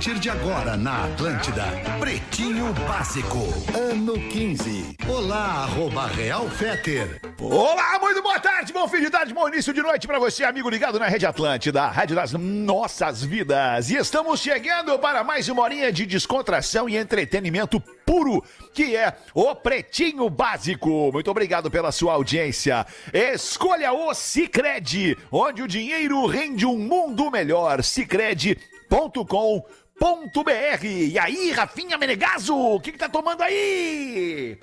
Partir de agora na Atlântida, Pretinho Básico, ano 15. Olá, arroba Real Feter. Olá, muito boa tarde, bom fim de tarde, bom início de noite pra você, amigo ligado na Rede Atlântida, a rádio das nossas vidas. E estamos chegando para mais uma horinha de descontração e entretenimento puro, que é o Pretinho Básico. Muito obrigado pela sua audiência. Escolha o Cicred, onde o dinheiro rende um mundo melhor. Cicred.com E aí, Rafinha Menegaso, o que, que tá tomando aí?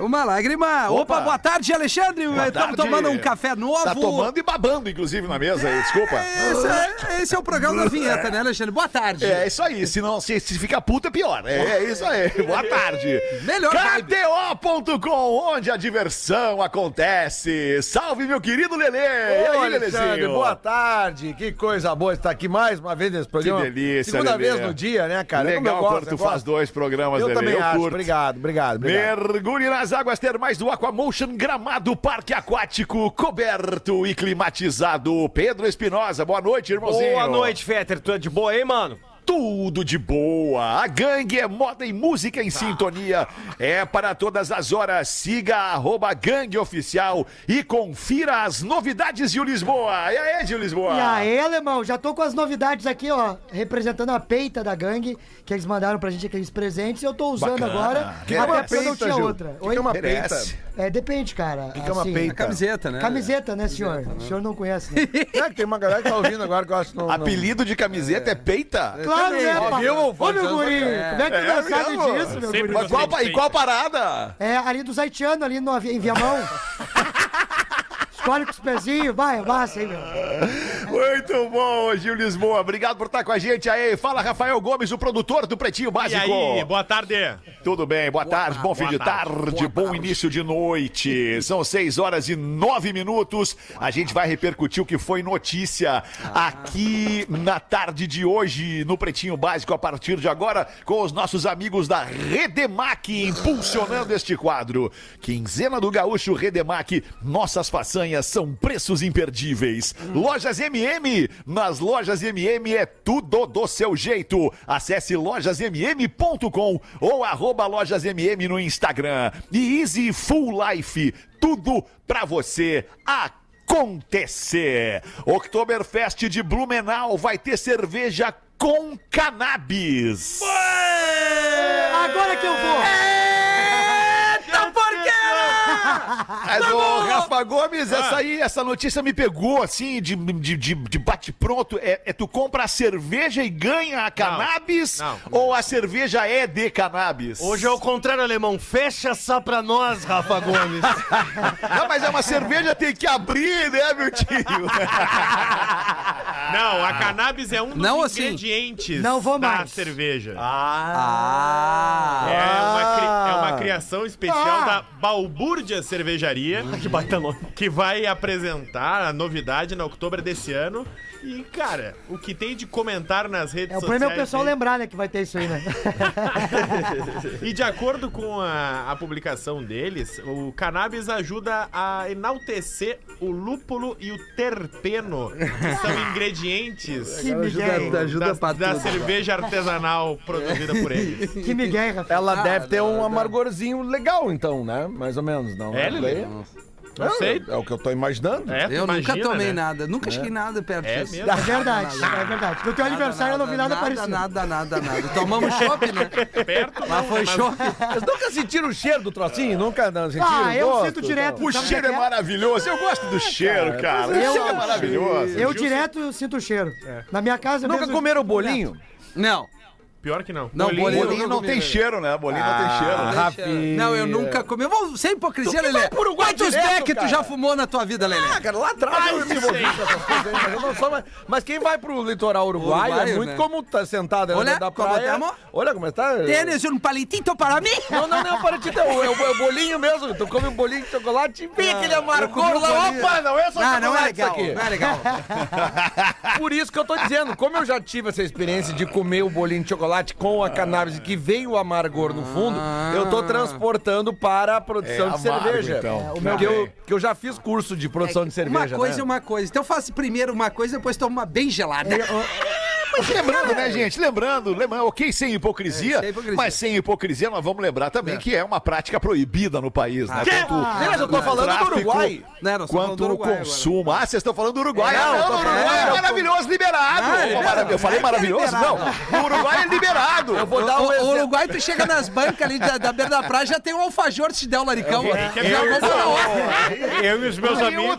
Uma lágrima. Opa, Opa. boa tarde, Alexandre. Boa Estamos tarde. tomando um café novo. Tá tomando e babando, inclusive, na mesa aí, desculpa. Esse é, esse é o programa da vinheta, né, Alexandre? Boa tarde. É isso aí, se não se, se fica puta é pior. É, é isso aí. Boa tarde. Melhor. KTO.com, onde a diversão acontece. Salve, meu querido Lelê. e aí, Ô, Alexandre, Lelezinho? boa tarde. Que coisa boa estar aqui mais uma vez nesse programa. delícia, Segunda Lelê. vez no dia, né, cara? É Legal eu quando tu eu faz dois programas, Eu Lelê. também acho. curto. Obrigado, obrigado, obrigado. Mergulhe nas águas termais do Aquamotion Gramado Parque Aquático, coberto e climatizado. Pedro Espinosa, boa noite, irmãozinho. Boa noite, Fetter. Tu é de boa aí, mano? Tudo de boa. A gangue é moda e música em sintonia. É para todas as horas. Siga a arroba gangue oficial e confira as novidades de Lisboa. E aí, de Lisboa? E aí, alemão, já tô com as novidades aqui, ó, representando a peita da gangue, que eles mandaram pra gente aqueles presentes, e eu tô usando Bacana. agora, Que até é uma não peita, tinha Gil? outra. Que Oi? que é uma peita? É, depende, cara. que é uma assim, peita? A camiseta, né? Camiseta, né, senhor? O senhor não conhece, né? É que tem uma galera que tá ouvindo agora que eu acho que não... não- Apelido de camiseta é, peita? Claro, né, Ó, pá? viu? Ô, meu guri, como é que tu É não sabe disso, meu guri? Mas qual, e qual parada? É ali dos haitianos, ali no, em Viamão. Escolhe com os pezinhos, vai, massa aí, meu. Muito bom, Gil Lisboa. Obrigado por estar com a gente aí. Fala, Rafael Gomes, o produtor do Pretinho E Básico. aí, boa tarde. Tudo bem, boa, tarde, bom fim de tarde, bom início de noite. São seis horas e nove minutos. A gente vai repercutir o que foi notícia aqui na tarde de hoje, no Pretinho Básico, a partir de agora, com os nossos amigos da Redemac impulsionando este quadro. Quinzena do Gaúcho Redemac, nossas façanhas são preços imperdíveis. Lojas MM, nas lojas MM é tudo do seu jeito. Acesse lojasmm.com ou arroba lojasmm no Instagram. E Easy Full Life, tudo pra você acontecer. Oktoberfest de Blumenau vai ter cerveja com cannabis. Agora que eu vou! Porqueira! Mas, ô, Rafa Gomes, essa aí, essa notícia me pegou, assim, de, de, de, de bate-pronto. É, é tu compra a cerveja e ganha a cannabis? não. Ou a cerveja é de cannabis? Hoje é o contrário, alemão. Fecha só pra nós, Rafa Gomes. Não, mas é uma cerveja, tem que abrir, né, meu tio? Não, a cannabis é um dos Não assim. ingredientes Não vou da mais. cerveja. Ah! É, uma cri- é uma criação especial Ah. da Balbúrdia Cervejaria. que baita nome. Que vai apresentar a novidade na outubro desse ano. E, cara, o que tem de comentar nas redes É o sociais... problema é o pessoal aí- lembrar, né, que vai ter isso aí, né? E de acordo com a, a publicação deles, o cannabis ajuda a enaltecer o lúpulo e o terpeno, que são ingredientes Que Ajuda, ajuda da, pra da tudo. cerveja artesanal produzida por eles. que migué, Rafael. Ela Ah, deve ter não, um não. amargorzinho legal, então, né? Mais ou menos, não? É, Não Lelê? Não sei. É o que eu tô imaginando. É, Eu nunca imagina, tomei né? nada, nunca cheguei nada perto É disso. mesmo? É verdade, é verdade. No teu aniversário eu não vi nada, parecido. Nada, nada, nada. Tomamos chopp, né? Perto Lá não, foi mas- chopp. Vocês nunca sentiram o cheiro do trocinho? Nunca não, sentiram Ah, eu gosto? sinto direto. O cheiro é é? maravilhoso. Eu gosto do cheiro, cara. O Eu- cheiro é maravilhoso. Eu direto sinto o cheiro. Na minha casa Nunca mesmo, comeram o bolinho? Não. Pior que não. Não, Bolinho, bolinho, não comi, tem cheiro, né? Bolinho não tem cheiro. Ah, né? Rafinha. Não, eu nunca comi. Sem hipocrisia, que Lelê. Quantos beck tu já fumou na tua vida, Lelê? Ah, cara, lá atrás eu me envolvi com essas coisas aí, mas eu não sou mais. Mas quem vai pro litoral uruguaio, é muito né? comum tá sentado ali Olha, dentro da como praia. estamos? Olha como está. Tênis um palitito para mim? Não, não, não, para ti, não. É o, é o bolinho mesmo. Tu come um bolinho de chocolate e vem aquele amargor comi o lá. bolinho. Opa, não é só Ah, não é chocolate legal, isso aqui. não é legal. Por isso que eu tô dizendo, como eu já tive essa experiência de comer o bolinho de chocolate com a cannabis que veio o amargor no fundo, eu tô transportando para a produção É, de amargo, cerveja. então. o meu, que, eu, que eu já fiz curso de produção de cerveja. Uma coisa né? é uma coisa. Então eu faço primeiro uma coisa, depois tomo uma bem gelada. Mas lembrando, né, gente? Lembrando, lembrando, ok, sem hipocrisia, É, sem hipocrisia. mas sem hipocrisia nós vamos lembrar também que é uma prática proibida no país, né? Tanto Mas eu tô falando do tráfico Uruguai. Né, quanto do o consumo. Ah, vocês estão falando do Uruguai. É, ah, não, tô no falando- Uruguai é é, maravilhoso, liberado. Ah, Ô, liberado. marav- Eu falei É é maravilhoso? liberado. Não, no Uruguai é liberado. Eu vou dar O, um o. Uruguai, tu chega nas bancas ali da, da beira da praia, já tem um alfajor se der o laricão. é. Eu e os meus é amigos.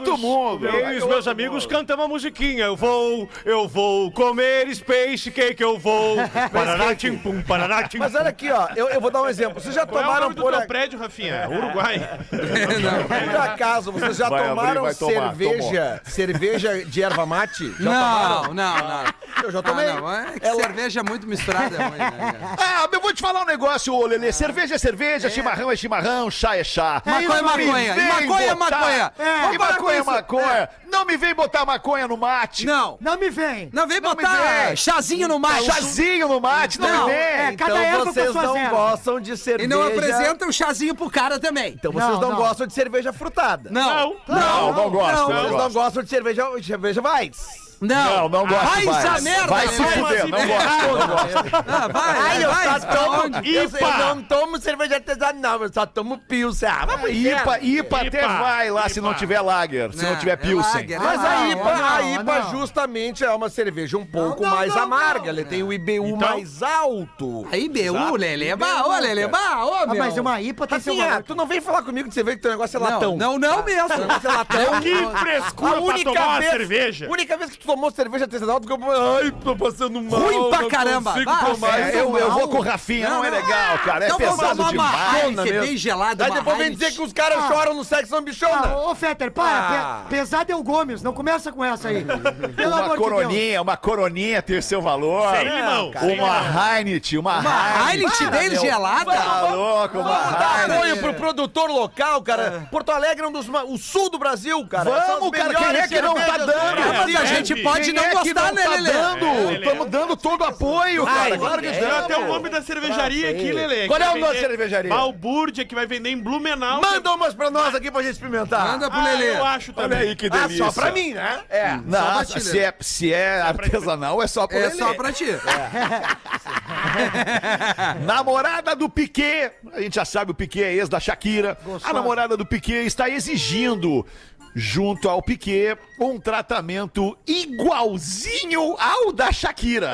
Eu e os meus amigos cantamos a musiquinha. Eu vou, eu vou comer space cake, eu vou. Paraná, tim, pum, paraná, tim, Mas olha aqui, ó, eu, eu vou dar um exemplo. Vocês já Qual é o tomaram nome do por, teu a- prédio, Rafinha? Uruguai. por acaso, vocês já Vai abrir, tomaram vai tomar, cerveja, cerveja de erva mate? Já Não, tomaram? não, não. Eu já tomei. Ah, não. É que Ela- cerveja é muito misturada. é ruim, né, cara? Ah, eu vou te falar um negócio, ô Lelê. Cerveja é cerveja, chimarrão é chimarrão, chá é chá. Maconha é Não me maconha. E vem maconha é botar- maconha. É, Vamos e parar com maconha é isso. maconha. Não me vem botar maconha no mate. Não. Não me vem. Não vem Não me botar vem. chazinho no macho. Chazinho no mate, não, Não, me vem. é, cada então erva com vocês suas não gostam de cerveja. E não apresenta um chazinho pro cara também. Então vocês Não, não, não. gostam de cerveja frutada. Não. Não, não não, não Vocês não gostam de cerveja, cerveja Weiss. Não, não gosto. Vai vai. essa merda, Vai se fuder, não gosto, não gosto. Ah, vai, Ai, eu vai, só tomo. onde? Eu, eu não tomo cerveja artesanal, eu só tomo pilsen. Ah, IPA. IPA até IPA, vai lá se IPA. não tiver lager, se não Não, tiver é pilsen. é Mas a Não, IPA, não, a IPA não. justamente é uma cerveja um pouco não, mais não, amarga. não. Ele tem o IBU Então- mais alto. Aí, BU, Lelê, bah, ô, bah, ô, Ah, meu. mas uma IPA tem seu valor. tu não vem falar comigo de cerveja que teu negócio é latão. Não, não, não mesmo. Negócio é latão. Que frescura pra tomar uma cerveja. A única vez que tu tomou cerveja artesanal, tu ficou. Ai, tô passando mal. Ruim pra não caramba. consigo Vai, tomar. É, eu, eu vou com o Rafinha, não, é legal, cara. É Então vamos pesado tomar uma demais. Heineken mesmo. bem gelada, Aí uma depois vem Heineken. dizer que os caras choram no sexo ambichona. Ah, ô, Fetter, para. Ah. Pe- pesado é o Gomes. Não começa com essa aí. Pelo Uma amor de Deus. coroninha, uma coroninha ter seu valor. Sem limão. Uma Heineken, uma, Uma Heineken. Heineken dele gelada? Tá louco, uma Vamos dar Heineken. apoio pro produtor local, cara. Porto Alegre é um dos. O sul do Brasil, cara. Vamos, cara, quem é que não tá dando? do Ah, mas a É, gente pode não é gostar, né, Lelê? dando? É. Estamos dando todo o apoio, cara. Claro que é. Tem até o estamos. nome da cervejaria aqui, Lelê. Qual é o nome da cervejaria? Balbúrdia, que vai vender em Blumenau. Manda umas pra nós aqui pra gente experimentar. Manda pro Ah, Lelê. eu acho Olha também. aí que Ah, delícia. só pra mim, né? É. Não, pra ti, se é, se é artesanal, é só pro É Lelê. só pra ti. Namorada do Piquet, a gente já sabe o Piquet é ex da Shakira. A namorada do Piquet está exigindo, junto ao Piquet, um tratamento igualzinho ao da Shakira.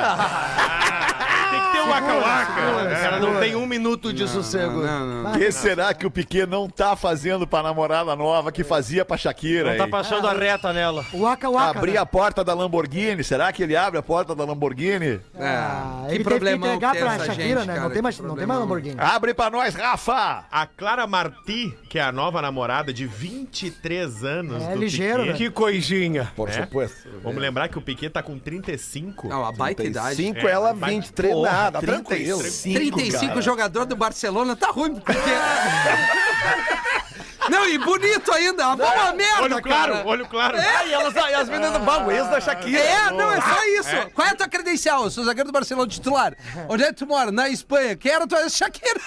Tem que ter um waka-waka. Ela não tem um minuto de sossego. O que será que o Piquet não tá fazendo pra namorada nova que fazia pra Shakira? Tá hein? passando a reta nela. O Waka Waka. Abrir né? a porta da Lamborghini, será que ele abre a porta da Lamborghini? Ah, que ele teve que entregar pra essa Shakira, gente, né? cara, não tem mais, não tem mais. Lamborghini. Abre pra nós, Rafa! A Clara Marti, que é a nova namorada de 23 anos É do ligeiro, Piquet. né? Que coisinha. Por É? supuesto. Vamos lembrar que o Piquet tá com 35. Não, a baita idade. 5, É, ela vai- 23, Porra, nada, tranquilo. 35 jogador do Barcelona tá ruim, porque... Não, e bonito ainda. Uma boa merda, Olho claro, cara. olho claro. É, e elas, e as meninas do baú, ex da Shakira. É, não, é só isso. Qual é a tua credencial? Eu sou zagueiro do Barcelona titular. Onde é que tu mora? Na Espanha. Quero tua Shakira.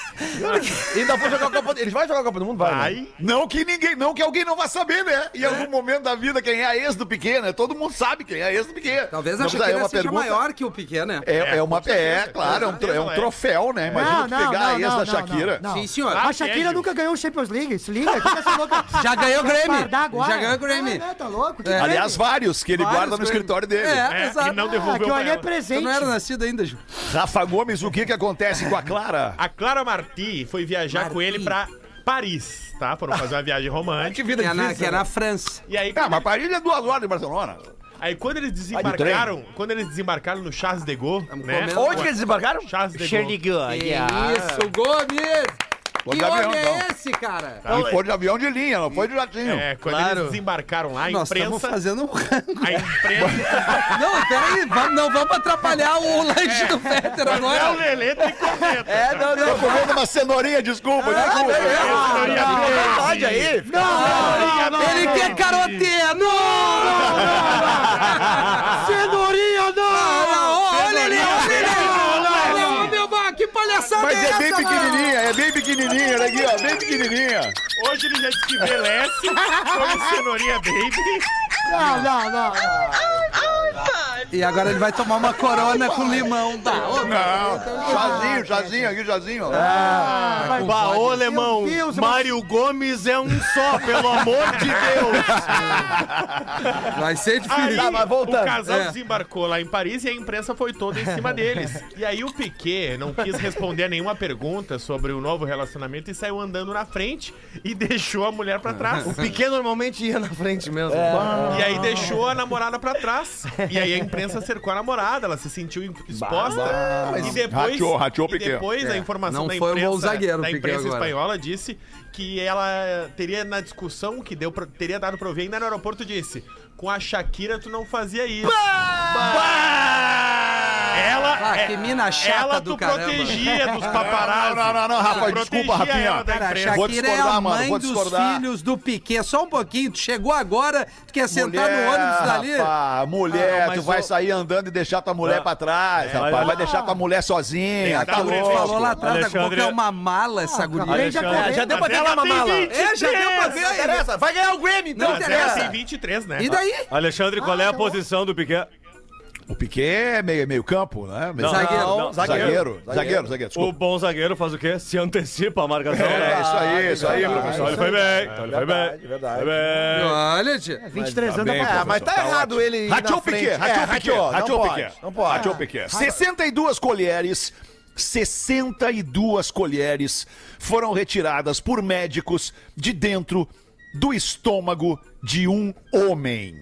E ainda vou jogar a Copa do Eles vão jogar a Copa do Mundo? Vai. né? Aí, Não que ninguém, não que alguém não vá saber, né? Em algum momento da vida quem é a ex do Piquet, né? Todo mundo sabe quem é a ex do Piquet. Talvez a Shakira é uma seja pergunta- maior que o Piquet, né? É, é uma, é, claro, é um, é um certeza troféu, né? Imagina tu pegar a ex da Shakira. não, não. Sim, senhor. A Ah, Shakira nunca ganhou o Champions League. Se liga. Já ganhou o agora. Já ganhou o Grammy. Ah, né, tá louco? Que É. Aliás, vários que ele Vários guarda no Grammy. escritório dele. É, é, exato. e não devolveu pra é ela. Tu presente. não era nascido ainda, Ju. Rafa Gomes, o que que acontece com a Clara? a Clara Marti foi viajar Marti. com ele pra Paris, tá? Foram fazer uma viagem romântica. Que vida Que é, na, que é né? na França. E aí, Ah, mas Paris é duas horas de Barcelona. Aí quando eles desembarcaram, quando eles desembarcaram no Charles de Gaulle, né? comendo. Onde que eles desembarcaram? Charles de Gaulle. Isso, Gomes! Que de avião, é então. esse, cara? E foi de avião de linha, não foi de jatinho. É, quando Claro. eles desembarcaram lá, a Nós estamos imprensa. fazendo um rango. A imprensa. Não, peraí, vamos, não vamos atrapalhar o lanche do Fetter É o agora. Lelê tem corneta. É, não, não. Tô comendo uma cenourinha, desculpa, desculpa. Fica à vontade aí. fica à vontade. Ele quer caroteia! Não! Cenourinha, não! que palhaçada Mas é é bem essa, mano? pequenininha, é bem pequenininha, olha aqui, ó, bem pequenininha. Hoje ele já que envelhece como cenourinha baby. Não, não, não. E agora ele vai tomar uma corona com limão. Tá, ô, Não, chazinho, chazinho, aqui, ó. Bah, ô, alemão, Meu Deus, Mário Gomes é um só, pelo amor de Deus. Vai ser Aí, difícil. Tá, mas voltando. o casal É. desembarcou lá em Paris e a imprensa foi toda em cima deles. E aí o Piquet não quis responder a nenhuma pergunta sobre o novo relacionamento e saiu andando na frente e deixou a mulher pra trás. O Piquet normalmente ia na frente mesmo. E aí deixou a namorada pra trás. E aí a imprensa cercou a namorada, ela se sentiu exposta. e depois, Rateou, rateou e depois a informação Não da um imprensa, zagueiro, da imprensa agora. espanhola disse que ela teria na discussão que deu teria dado pra ouvir ainda no aeroporto disse: "Com a Shakira tu não fazia isso". Ela Ah, é- que mina chata ela do tu caramba. protegia dos paparazzi. Não, não, não, não, Rafa, desculpa, Rafinha. Cara, a Shakira é discordar, a mano, mãe vou dos filhos do Piquet. Só um pouquinho, tu chegou agora, tu quer sentar no ônibus dali? Rapaz, mulher, Ah, tu vai o- sair andando e deixar tua mulher pra trás, rapaz. mas- Vai deixar tua mulher sozinha, tá louco. Falou lá atrás, daqui a pouco é uma mala essa guria. Correr. Já deu pra ela uma mala. 20. É, já deu pra ver Não. Vai ganhar o Grammy, então. Não, Não interessa. tem 23, né? E daí? Alexandre, qual é a posição do Piquet? O Piquet é meio, meio campo, né? Meio- Zagueiro. Não, Zagueiro, zagueiro, zagueiro, O desculpa. bom zagueiro faz o quê? Se antecipa a marcação. É, né? isso aí, isso aí, Então professor. ele foi bem, então ele foi bem. verdade, verdade. Foi bem. Olha, tia. 23 anos bem, dá pra É, mas tá errado ele Rateou o. Piquet, É, rateou o Piquet, o não Piquet. pode, Não pode. Rateou o Piquet. 62 colheres, 62 colheres foram retiradas por médicos de dentro do estômago de um homem.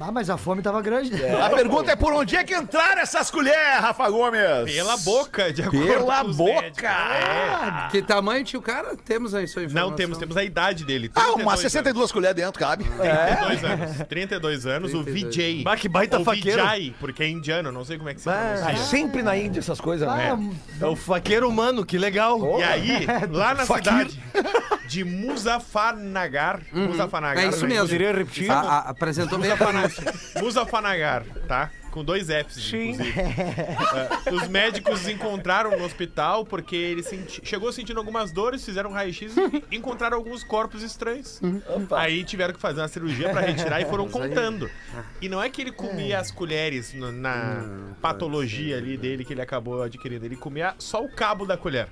Ah, mas a fome tava grande. né? A pergunta é por onde é que entraram essas colheres, Rafa Gomes? Pela boca, de acordo Pela com os boca. médicos. É. Que tamanho tinha o cara? Temos aí sua informação. Não temos, temos a idade dele. Ah, 32 umas 62 colheres dentro, cabe. anos. 32 anos. 32 anos, o 32. Vijay. Bah, que baita Ou faqueiro. Vijay, porque é indiano, não sei como é que se É pronuncia. sempre na Índia essas coisas, né? Ah, É o faqueiro humano, que legal. E aí, lá na Fakir. cidade de Muzaffarnagar, Muzaffarnagar, É isso né? mesmo. Poderia repetir? A- a- apresentou bem a pronúncia. Muzaffarnagar, tá? Com dois Fs, inclusive. É, os médicos encontraram no hospital porque ele senti- chegou sentindo algumas dores, fizeram um raio-x e encontraram alguns corpos estranhos. Aí tiveram que fazer uma cirurgia pra retirar e foram contando. E não é que ele comia as colheres no- na patologia ali dele que ele acabou adquirindo. Ele comia só o cabo da colher.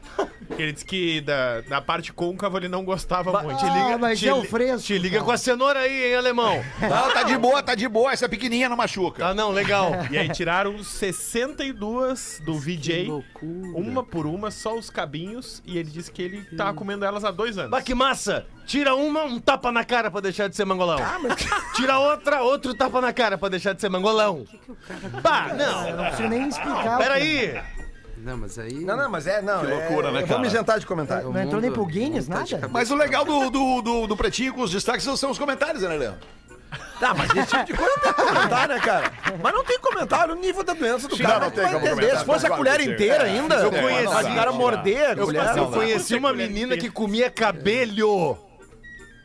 Ele disse que da, da parte côncava ele não gostava muito. Ah, mas te é o fresco. Te liga com a cenoura aí, hein, alemão? Não, tá de boa, tá de boa. Essa pequenininha não machuca. Tá, não, legal. E aí tiraram 62 do VJ, loucura. uma por uma, só os cabinhos, e ele disse que ele tava comendo elas há dois anos. Bah, que massa! Tira uma, um tapa na cara pra deixar de ser mangolão. Tira outra, outro tapa na cara pra deixar de ser mangolão. Bah, não, Não preciso nem explicar. peraí. Não, mas aí... Não, não, mas é, não. Que loucura, né, Eu vou cara? me isentar de comentário. Não entrou nem pro Guinness, tá nada? Mas o legal do, do, do, do Pretinho com os destaques são os comentários, né, Leandro? Tá, mas esse tipo de coisa não tem que comentar, né, cara? Mas não tem comentário no nível da doença do Sim, cara. não, não tem como entender. Se fosse a colher que sim. inteira É, ainda, eu eu conheci. não o cara morder a Eu, colher. eu não conheci uma menina que comia cabelho.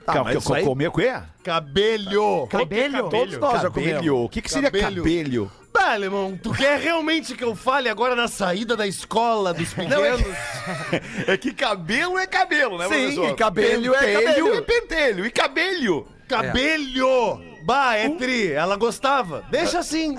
Tá, Ca- mas aí- Comer o quê? Cabelho. Cabelho? Todos nós já comemos. Cabelho. O que, que seria Cabelho. cabelho? Bah, alemão, tu quer realmente que eu fale agora na saída da escola dos pequenos? É que cabelo é cabelo, né, Sim, professor? e cabelho é Pentelho cabelo. é pentelho. E cabelho? Cabelho! Bah, é tri, ela gostava. Deixa assim.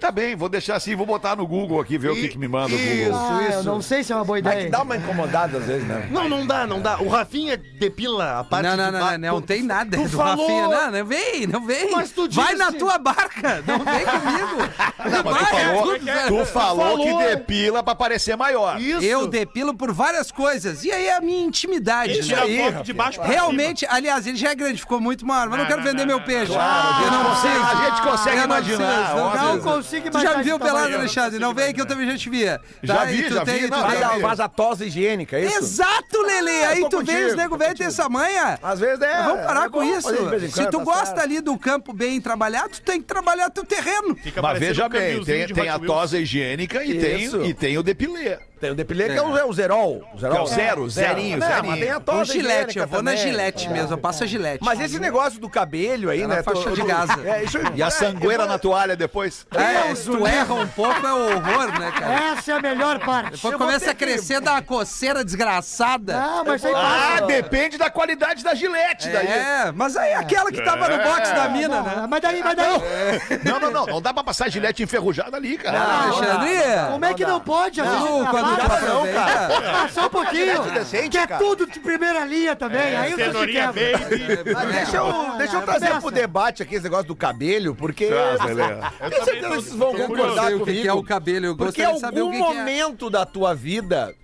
Tá bem, vou deixar assim, vou botar no Google aqui, ver o que, que me manda o Isso. Google. Ah, eu não sei se é uma boa É que ideia. dá uma incomodada às vezes, né? Não, não dá, não dá. O Rafinha depila a parte Não, não, de não, não, não, tu- tem nada tu do falou- Rafinha. Não, não vem, não vem. Mas tu Vai disse- na tua barca, não vem comigo. Não, mas tu Vai, falou, tu falou que depila pra parecer maior. Isso. Eu depilo por várias coisas. E aí é a minha intimidade, Ele tira né? foto de baixo pra Realmente, aliás, ele já é grande, ficou muito maior, mas não, Não, quero não, vender não, meu não, peixe. Claro, a gente não a gente consegue Eu não imaginar. não. Não consigo Tu já imaginar me viu pelado. Alexandre? Não vem que eu também já te via. Já Tá? vi, tu já tem- vi, tu não, tem- Faz a, tosse higiênica, é isso? Exato, Lele. Aí tu vê os nego velho ter essa manha. Às vezes é. Vamos parar é com bom isso. Se tu gosta ali do campo bem trabalhado, tu tem que trabalhar teu terreno. Mas veja bem, tem, a tosa higiênica e e tem o depilê. Tem o depilê que é o, é o zerol. O zerol. Que é o zero, zerinho, Não, zerinho. mas tem a Um gilete, higiênica eu vou na também. gilete mesmo, eu passo a gilete. Mas esse negócio do cabelo aí, É na né? faixa tu- de Gaza. É, isso, E a sangueira na toalha depois. É, se tu erra um pouco é o horror, né, cara? Essa é a melhor parte. Depois começa a crescer, dá uma coceira desgraçada. Ah, mas aí Ah, passa. depende da qualidade da gilete daí. É, mas aí aquela que tava no box da mina, né? Ah, Mas daí, mas daí. Não, não, não. Não dá pra passar gilete enferrujada ali, cara. Ah, Alexandre! Como é que não pode? Quando tu trabalho? aproveita... Ah, só um pouquinho. decente, que é cara. tudo de primeira linha também. aí você se quebra. baby. Mas deixa eu, deixa eu Ah, trazer pro debate aqui esse negócio do cabelo, porque. Traz, Lelê. Eu Tenho certeza que vocês vão concordar Eu sei o que comigo. que é o cabelo, eu Porque gostaria em de saber o algum que, que é. momento da tua vida,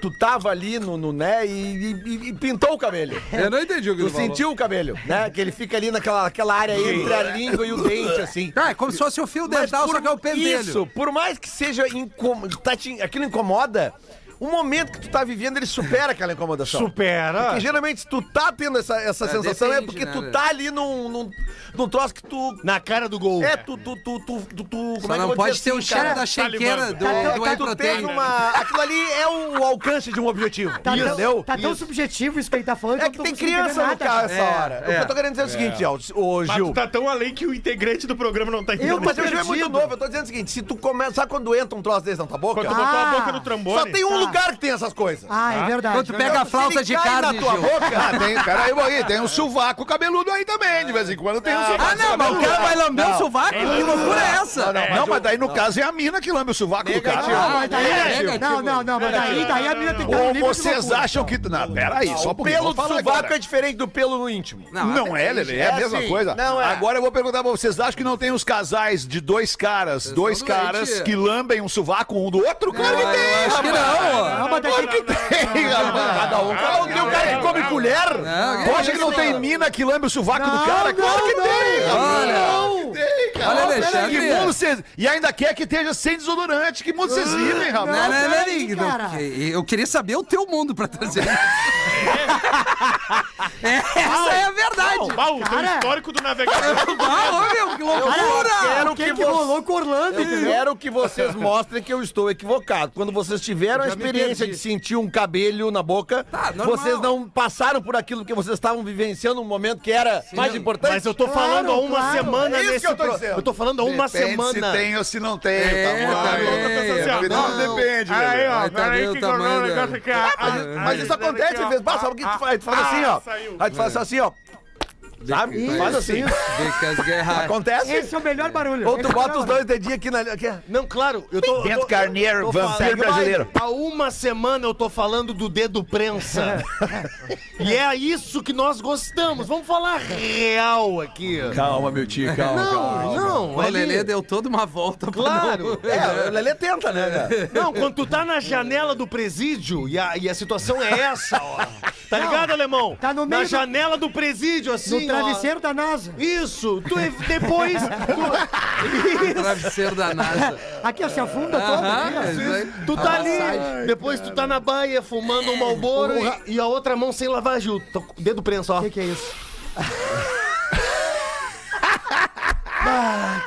tu tava ali no, no né, e, e- e pintou o cabelo. Eu não entendi o que Tu tu falou. sentiu o cabelo, né? Que ele fica ali naquela aquela área entre a língua e o dente, assim. Ah, é como se fosse o fio dental, por só que é o pentelho. Isso, por mais que seja incom... tá te- aquilo incomoda, o momento que tu tá vivendo, ele supera aquela incomodação. Supera. Porque geralmente, se tu tá tendo essa, essa É, sensação, é depende, porque né, tu tá ali num, num, num troço que tu. Na cara do gol. É, tu. tu, tu, tu, tu, tu- como Só é que eu não pode ter o assim, cheiro cara? da chequeira do, Tá- do Tá, whey tu protein. uma. Aquilo ali é o alcance de um objetivo. Tá entendeu? tão, tá tão subjetivo isso que ele tá falando. É eu que não tem criança no carro essa É, hora. O é. que eu tô querendo dizer é o seguinte, ó, Gil. tu tá tão além que o integrante do programa não tá entendendo. Eu Mas o Gil é muito novo, eu tô dizendo o seguinte: se tu começa. Sabe quando entra um troço desse na tua boca? Quando tu botou a Ah. boca no trombone. Só tem um Tá. Lugar que tem essas coisas. Ah, é verdade. Quando tu pega a flauta de carne, na tua boca. Ah, tem, peraí, aí, tem um sovaco cabeludo aí também, de vez em quando tem um sovaco. Ah, não, mas o cara vai lamber o sovaco? Que loucura é essa? Não, mas daí no caso é a mina que lambe o sovaco do cara. Não, daí, É, não, não, não, mas daí, daí a menina tem que Ou vocês acham que. Não, peraí, só O um pouquinho. pelo do sovaco é diferente do pelo no íntimo. Não é, Lele, é a É mesma assim, coisa. não é. Agora eu vou perguntar pra vocês, acham que não tem uns casais de dois caras, dois caras que lambem um sovaco um do outro? Claro que tem, acho que não. Não, mas tem que tem, rapaz. Cada um, tem um cara que come colher. Não, Tu acha que não tem mina que lambe o sovaco do cara? Claro que tem, não. rapaz. Olha. Tem, cara. Olha, Alexandre. que mundo. E ainda quer que esteja sem desodorante. Que mundo vocês vivem, Não, rapaz? não, não, peraí, não, cara. que- Eu queria saber o teu mundo pra trazer. É, Essa é a verdade. Bah, o Cara. histórico do navegador. Ah, ô, meu, que loucura! quero O que que que você- rolou com Orlando, Eu quero que vocês mostrem que eu estou equivocado. Quando vocês tiveram a experiência de sentir um cabelo na boca, Tá, vocês não passaram por aquilo que vocês estavam vivenciando um momento que era mais importante. Mas eu tô Claro, falando há uma claro. semana É isso nesse que eu tô pro- Eu tô falando há uma Depende semana. se tem ou se não tem. É, o tamanho. também. Depende, Não. Tudo depende, Aí, ó, Aí tá peraí vendo que o negócio aqui. Ah, Ah, mas, ah, mas isso ah, acontece às vezes. O que tu faz? Tu faz assim, Ah, ó. Aí tu faz assim, ó. Sabe? Faz assim. Acontece. Esse é o melhor barulho. Ou tu Esse é bota os dois dedinhos aqui na. Aqui. Não, claro, eu tô. Bento Carneiro, tô vampiro brasileiro. Há uma semana eu tô falando do dedo prensa. e é isso que nós gostamos. Vamos falar real aqui. Calma, meu tio, calma. Não, não. O ali- Lelê deu toda uma volta Claro. É, o Lelê tenta, né? cara? Não, quando tu tá na janela do presídio e a, e a situação é essa, ó. Tá ligado, alemão? Tá no meio Na do- janela do presídio, assim, No travesseiro da NASA. ó. Isso, tu e- depois. tu- Travesseiro da NASA. Aqui, ó, se afunda todo. Aqui, ó. é. Tu tá ali, depois tu tá na baia fumando um malboro e, e a outra mão sem lavar, Gil. Tô com o dedo prensa, ó. O que, que é isso?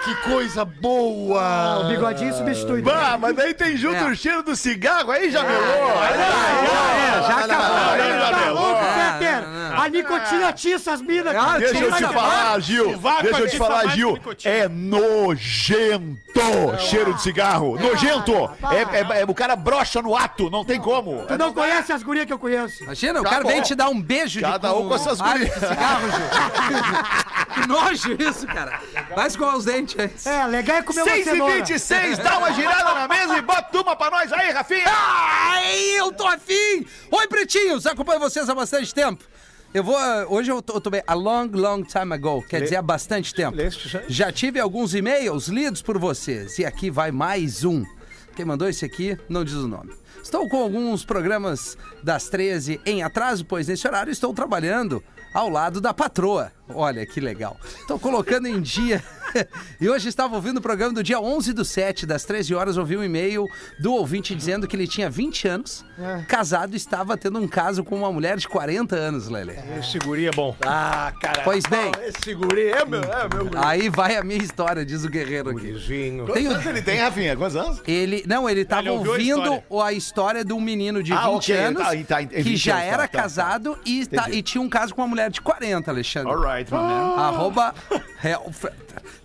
que coisa Ah, o boa! bigodinho substitui. Bah, mas daí tem junto É. o cheiro do cigarro, aí já melou. Já é, já acabou. Aí já Tá melou. louco, Ah, Fetter? A nicotina atiça as minas. Ah, cara. Deixa eu te falar, Gil. Deixa eu te falar, Gil. É nojento cheiro de cigarro. Nojento. É, é- é- o cara brocha no ato, não tem como. Tu não conhece as gurias que eu conheço. Imagina, o Tá cara bom. vem te dar um beijo Cada um com essas gurias. de cigarro, Gil. que nojo isso, cara. Vai escovar os dentes antes. É, legal é comer uma 6 e cenoura. 26, dá uma girada na mesa e bota uma pra nós aí, Rafinha. Ai, eu tô afim! Oi, pretinhos! Acompanho vocês há bastante tempo. Eu vou. ah, Hoje eu bem. A long, long time ago. Quer dizer, há bastante tempo. Já tive alguns e-mails lidos por vocês. E aqui vai mais um. Quem mandou esse aqui não diz o nome. Estou com alguns programas das 13 em atraso, pois nesse horário estou trabalhando ao lado da patroa. Olha que legal. Tô colocando em dia. e hoje estava ouvindo o programa do dia 11 do 7, das 13 horas, ouvi um e-mail do ouvinte dizendo que ele tinha 20 anos, casado e estava tendo um caso com uma mulher de 40 anos, Lele. Esse guri é bom. Ah, cara. Pois bem. Esse guri é meu, é meu guri. Aí vai a minha história, diz o guerreiro aqui. Gurizinho. Quantos anos ele tem, Rafinha? Quantos anos? Ele, não, ele tava ele ouviu a ouvindo história. a história. de um menino de 20 Ah, ok, anos tá, tá, é que 20 já anos, tá, era tá, tá. casado e, tá- e tinha um caso com uma mulher de 40, Alexandre. Alright, my man. Arroba Helfred.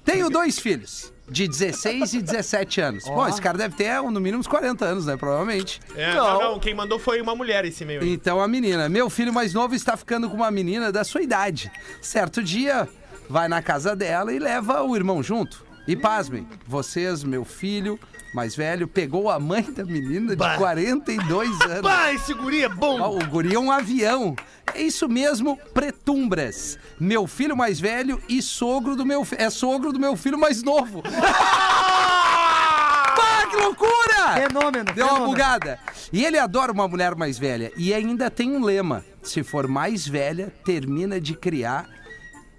Tenho dois filhos, de 16 e 17 anos. Bom, esse cara deve ter no mínimo uns 40 anos, né? Provavelmente. É, não, não, quem mandou foi uma mulher esse e-mail aí. Então a menina, meu filho mais novo está ficando com uma menina da sua idade. Certo dia, vai na casa dela e leva o irmão junto. E pasmem, vocês, meu filho mais velho, pegou a mãe da menina de Bah. 42 anos. Pá, esse guri é Ó, bom. O guri é um avião. É isso mesmo, pretumbras. Meu filho mais velho e sogro do meu é sogro do meu filho mais novo. Pá, que loucura! Fenômeno, Deu uma fenômeno. bugada. E ele adora uma mulher mais velha. E ainda tem um lema: se for mais velha, termina de criar.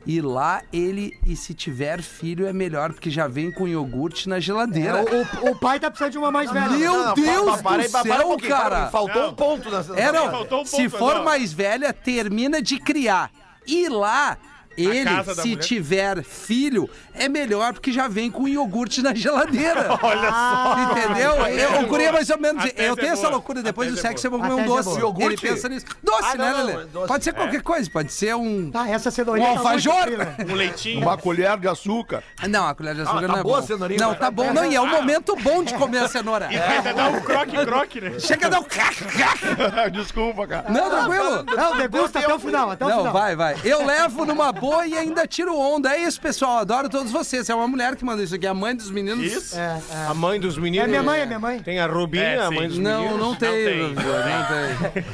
E lá ele, e se tiver filho, é melhor, porque já vem com iogurte na É, geladeira. o, o- o pai tá precisando de uma mais velha. Meu Não, Deus pa- pa- do céu, um cara! Faltou Não. um ponto nessa. É, não. Se for mais velha, termina de criar. E lá, ele, se mulher. tiver filho, é melhor porque já vem com iogurte na geladeira. Olha só. Entendeu? Eu, é o guri é mais ou menos. A Eu é tenho essa boa. loucura. Depois do é sexo eu vou comer um é doce. boa. Ele pensa nisso. Doce, Ah, né, não, não, Lelê? Pode ser qualquer coisa. Pode ser um. Tá, essa cenourinha Um alfajor? fina. Um leitinho. Uma colher de açúcar. Não, a colher de açúcar tá não é boa cenourinha, Não, tá bom. Não, e é um momento bom de comer a cenoura. E ainda dá um croque-croque, né? Chega a dar um crac, crac. Desculpa, cara. Não, tranquilo. Não, degusta até o final, até o Não, final. vai, vai. Eu levo numa boa e ainda tiro onda. É isso, pessoal. Adoro todos vocês. É uma mulher que manda isso aqui, a mãe dos meninos. Isso. É, é. A mãe dos meninos. É minha mãe, é minha mãe. Tem a Rubinha, É, a mãe dos Não, meninos. não tem, tem, não tem.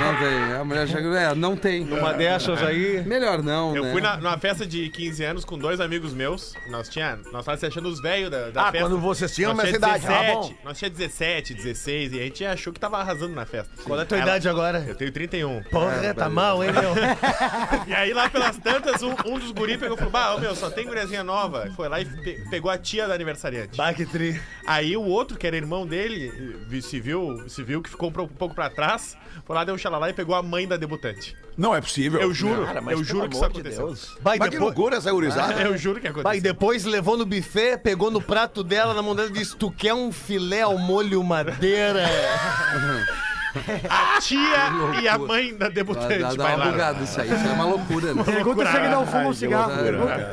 Não tem. A mulher chega. É, não tem. Uma dessas aí. Melhor não, Eu né? fui na, numa festa de 15 anos com dois amigos meus. Nós tinha, nós tava se achando os velhos da, da Ah, festa. quando vocês tinham nós minha tinha idade. Ah, 17, bom. nós tinha 17, 16 e a gente achou que tava arrasando na festa. Qual é a tua Ela- idade agora? Eu tenho 31. Porra, tá mal, hein, meu? E aí lá pelas tantas, um, um dos guri pegou e falou: Bah, ô, meu, só tem guriazinha nova. Foi lá e pe- pegou a tia da aniversariante. Bah, que tri. Aí o outro, que era irmão dele, vi- se viu, se viu que ficou um pro- um pouco pra trás, foi lá, deu um xalalá e pegou a mãe da debutante. Não é possível. Eu juro, Cara, mas eu pelo juro que isso amor de aconteceu. Deus. Bah, e Mas que depois, loucura essa gurizada. Eu juro que aconteceu. depois levou no buffet, pegou no prato dela, na mão dela e disse: Tu quer um filé ao molho madeira? A tia e a mãe da Dá, debutante dá, dá uma bailaram. bugada isso aí. Isso é uma loucura, né? Pergunta se ele não fuma um cigarro.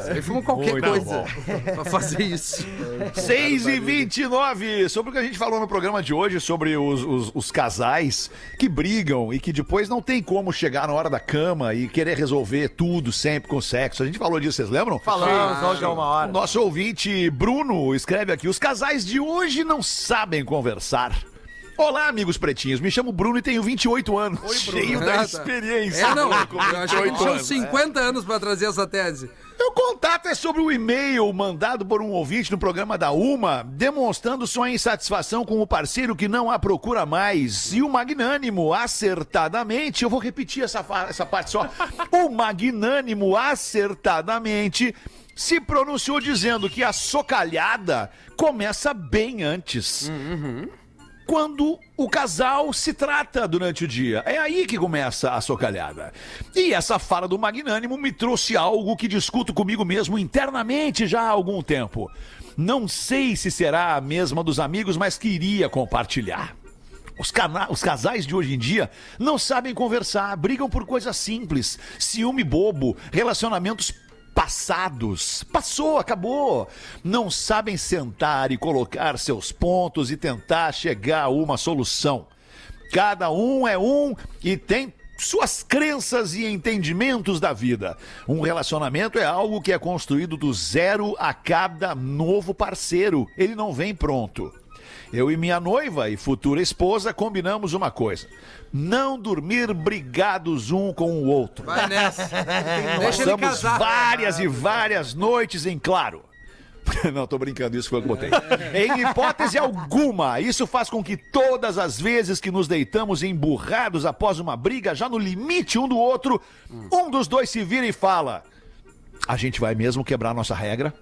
Ele fuma qualquer coisa pra fazer isso. 6 e 29 sobre o que a gente falou no programa de hoje, sobre os, os, os casais que brigam e que depois não tem como chegar na hora da cama e querer resolver tudo sempre com sexo. A gente falou disso, vocês lembram? Falamos hoje é uma hora. nosso ouvinte Bruno escreve aqui: os casais de hoje não sabem conversar. Olá, amigos pretinhos. Me chamo Bruno e tenho 28 anos. Cheio da Ah, tá. experiência. É, não. Eu acho que 28 tinha uns anos. 50 anos pra trazer essa tese. O contato é sobre o e-mail mandado por um ouvinte no programa da Uma, demonstrando sua insatisfação com o parceiro que não a procura mais. E o magnânimo, acertadamente, eu vou repetir essa, essa parte só. O magnânimo, acertadamente, se pronunciou dizendo que a socalhada começa bem antes quando o casal se trata durante o dia. É aí que começa a socalhada. E essa fala do Magnânimo me trouxe algo que discuto comigo mesmo internamente já há algum tempo. Não sei se será a mesma dos amigos, mas queria compartilhar. Os, os casais de hoje em dia não sabem conversar, brigam por coisas simples, ciúme bobo, relacionamentos passados. Passou, acabou. Não sabem sentar e colocar seus pontos e tentar chegar a uma solução. Cada um é um e tem suas crenças e entendimentos da vida. Um relacionamento é algo que é construído do zero a cada novo parceiro. Ele não vem pronto. Eu e minha noiva e futura esposa combinamos uma coisa: não dormir brigados um com o outro. Vai nessa. Passamos várias e várias noites em claro. Não, tô brincando, isso foi o que eu botei. em hipótese alguma, isso faz com que todas as vezes que nos deitamos emburrados após uma briga, já no limite um do outro, um dos dois se vira e fala: A gente vai mesmo quebrar nossa regra?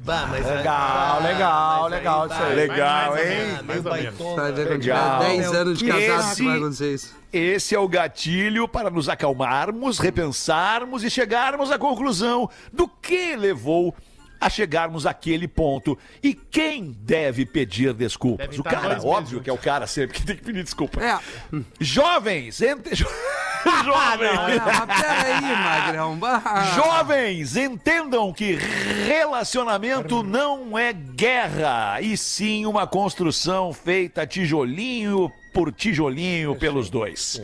Bah, mas Legal, legal, legal isso aí. Legal, hein? tiver Legal. 10 anos de casado esse- que vai acontecer isso. Esse é o gatilho para nos acalmarmos, repensarmos e chegarmos à conclusão do que levou a chegarmos àquele ponto e quem deve pedir desculpas. Devem o cara, óbvio que é o cara sempre que tem que pedir desculpa. É. Jovens, entre... Ah, Jovens, mas peraí, Magrão. Jovens, entendam que relacionamento não é guerra, e sim uma construção feita tijolinho por tijolinho pelos dois.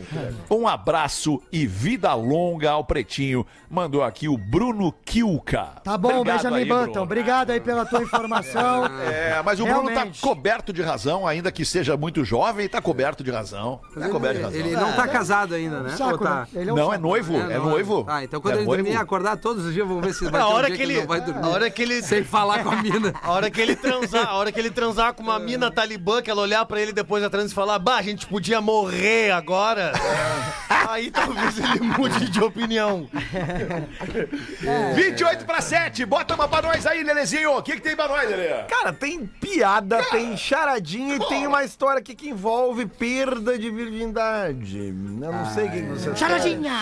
Um abraço e vida longa ao Pretinho. Mandou aqui o Bruno Kilka. Tá bom, Obrigado Benjamin aí, Button. Bruno. Obrigado aí pela tua informação. É, mas o Bruno Realmente. tá coberto de razão, ainda que seja muito jovem, tá coberto de razão. Tá coberto de razão. Ele não tá casado ainda, né? Saco, Ou tá? né? Ele é um Não, saco. é noivo, é noivo. Ah, então quando É ele noivo. dormir, acordar todos os dias, vamos ver se vai A ter um hora dia que que ele ele, não vai dormir. a hora que ele, Sem falar com a mina. a hora que ele transar, a hora que ele transar com uma mina talibã, que ela olhar pra ele depois da trans e falar, bah, a gente podia morrer agora. Aí talvez ele mude de opinião. 28 para 7, bota uma pra nós aí, Lelezinho. O que, que tem pra nós, Lele? Cara, tem piada, tem charadinha e tem uma história aqui que envolve perda de virgindade. Eu não sei o que você Charadinha!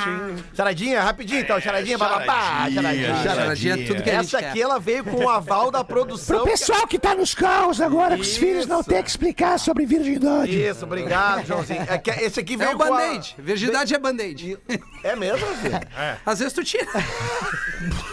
Charadinha, rapidinho então, charadinha, bababá, charadinha. Charadinha é tudo que a gente Essa aqui ela veio com o aval da produção. Pessoal que tá nos carros agora, que os Isso. filhos não têm que explicar sobre virgindade. Isso, obrigado, Joãozinho. É que esse aqui É veio o com a- band-aid. Virgindade é band-aid. É mesmo, filho? Às vezes tu tira.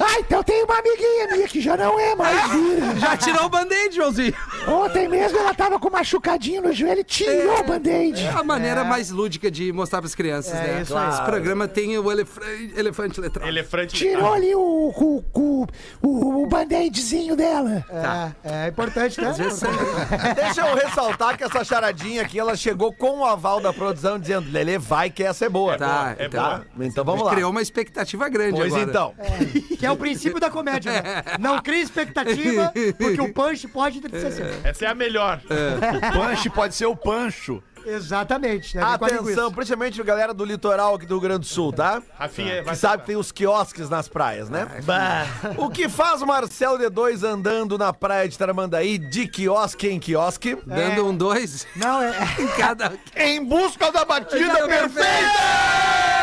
Ah, então tem uma amiguinha minha que já não é mais virgem. Já tirou o band-aid, Joãozinho. Ontem mesmo ela tava com machucadinho no joelho e tirou o band-aid. É a maneira mais lúdica de mostrar pras crianças, É né? isso aí. Esse programa tem o elef- elefante letrado. Elefante. Tirou ali o, o, o, o, o band-aidzinho dela. É, é importante, né? Às vezes sai- Deixa eu ressaltar que essa charadinha aqui, ela chegou com o aval da produção dizendo, Lelê, vai que essa é boa. Tá, é então. Tá? Então vamos lá. Criou uma expectativa grande Pois agora. então. Que é o princípio da comédia, né? Não cria expectativa, porque o punch pode entristecer. Essa é a melhor. Punch pode ser o Pancho. Exatamente. Né? Atenção, principalmente a galera do litoral aqui do Rio Grande do Sul, tá? Rafinha, vai Que sabe que tem os quiosques nas praias, né? Bah. O que faz o Marcelo D2 andando na praia de Tramandaí de quiosque em quiosque? Dando um dois Não, é. em cada. Em busca da batida É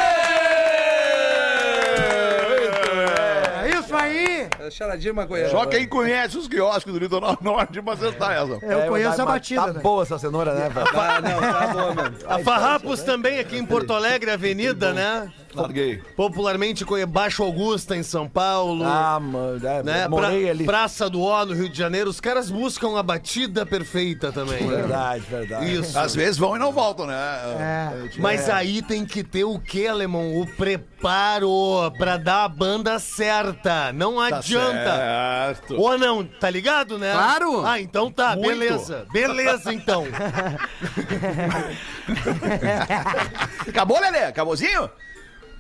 isso aí! Charadinha maconheira. Só quem conhece os quiosques do litoral norte pra acertar essa. Eu conheço tá- a batida, Tá né? boa essa cenoura, né, velho? Ah, não, tá bom, mano. A Farrapos também aqui em Porto Alegre, Avenida, né? Larguei. Popularmente Baixo Augusta em São Paulo. Ah, mano, é, né? morei Pra- ali. Praça do Ó no Rio de Janeiro, os caras buscam a batida perfeita também. Verdade, verdade. Isso. Às vezes vão e não voltam, né? É. Mas aí tem que ter o que, alemão? O preparo pra dar a banda certa. Não Tá adianta. certo. Ou não, tá ligado, né? Claro. Ah, então tá, Muito. beleza. Beleza, então. Acabou, Lelê? Acabouzinho?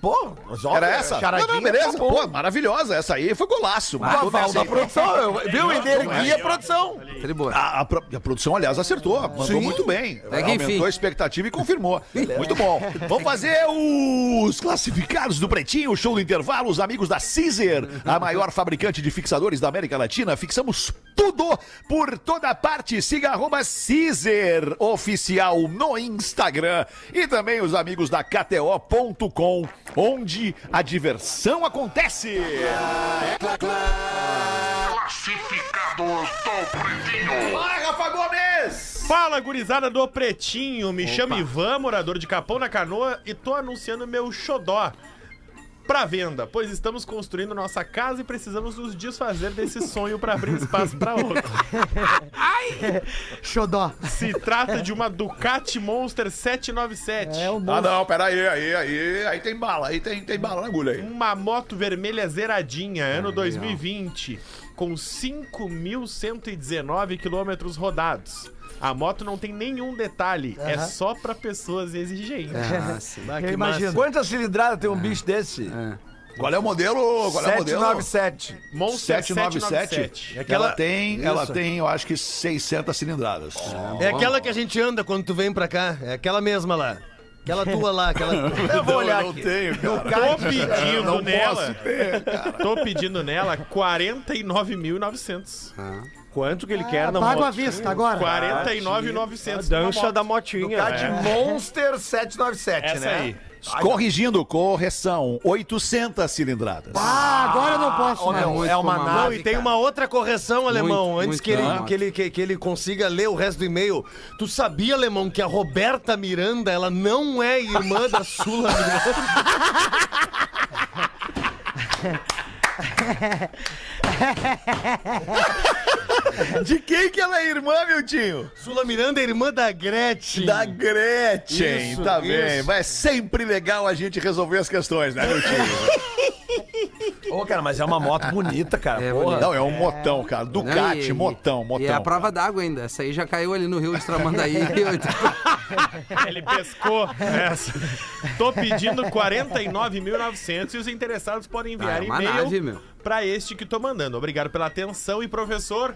Pô, Era essa? charadinha não, não, beleza. tá. Pô, maravilhosa. Essa aí foi golaço. O aval da produção, eu- viu? Energia produção. Tá de boa. A, a a produção, aliás, acertou. Mandou Sim. muito bem. É que Aumentou enfim. a expectativa e confirmou. Muito bom. Vamos fazer os classificados do Pretinho, o show do intervalo, os amigos da Caesar, a maior fabricante de fixadores da América Latina. Fixamos tudo por toda parte. Siga arroba Caesar oficial no Instagram. E também os amigos da KTO.com, onde a diversão acontece. Vai, Rafa Gomes! Fala, gurizada do Pretinho. Me chamo Ivan, morador de Capão na Canoa, e tô anunciando meu xodó pra venda, pois estamos construindo nossa casa e precisamos nos desfazer desse sonho pra abrir espaço pra outro. Xodó. Se trata de uma Ducati Monster 797. É o Ah, não, pera aí, aí, aí, aí tem bala, aí tem, tem bala na agulha aí. Uma moto vermelha zeradinha, ano 2020, com 5.119 quilômetros rodados. A moto não tem nenhum detalhe, é só pra pessoas exigentes. Ah, sim. Eu imagino. Quantas cilindradas tem um bicho desse? Qual é o modelo? Qual é o modelo? 797. Monster 797. 797. Ela tem, ela Isso. tem, eu acho que 600 cilindradas. É aquela que a gente anda quando tu vem pra cá. É aquela mesma lá. Aquela tua lá, aquela. Eu vou olhar não aqui. tenho, cara. Tô pedindo não nela. posso ter, cara. Tô pedindo nela 49.900. Quanto que ele quer na Pago à moto? vista agora. 49.900. Dança da motinha. Tá de Monster 797, Essa né? aí. Corrigindo, correção, 800 cilindradas. Ah, agora eu não posso, né? meu, muito é uma comamado. Não, nave, e tem cara. uma outra correção, alemão, Muito, antes muito que, ele, que, ele, que, que ele consiga ler o resto do e-mail. Tu sabia, alemão, que a Roberta Miranda, ela não é irmã da Sula Miranda? De quem que ela é irmã, meu tio? Sula Miranda é irmã da Gretchen. Da Gretchen, Isso, tá bem. isso. Mas é sempre legal a gente resolver as questões, né, meu tio? Ô, cara, mas é uma moto bonita, cara. É porra. Não, é um motão, cara. Ducati, Não, e- motão, E motão. é a prova d'água ainda. Essa aí já caiu ali no rio de Tramandaí. Ele pescou essa. Tô pedindo 49.900 e os interessados podem enviar Ah, é uma nave, meu. Pra este que tô mandando. Obrigado pela atenção e professor,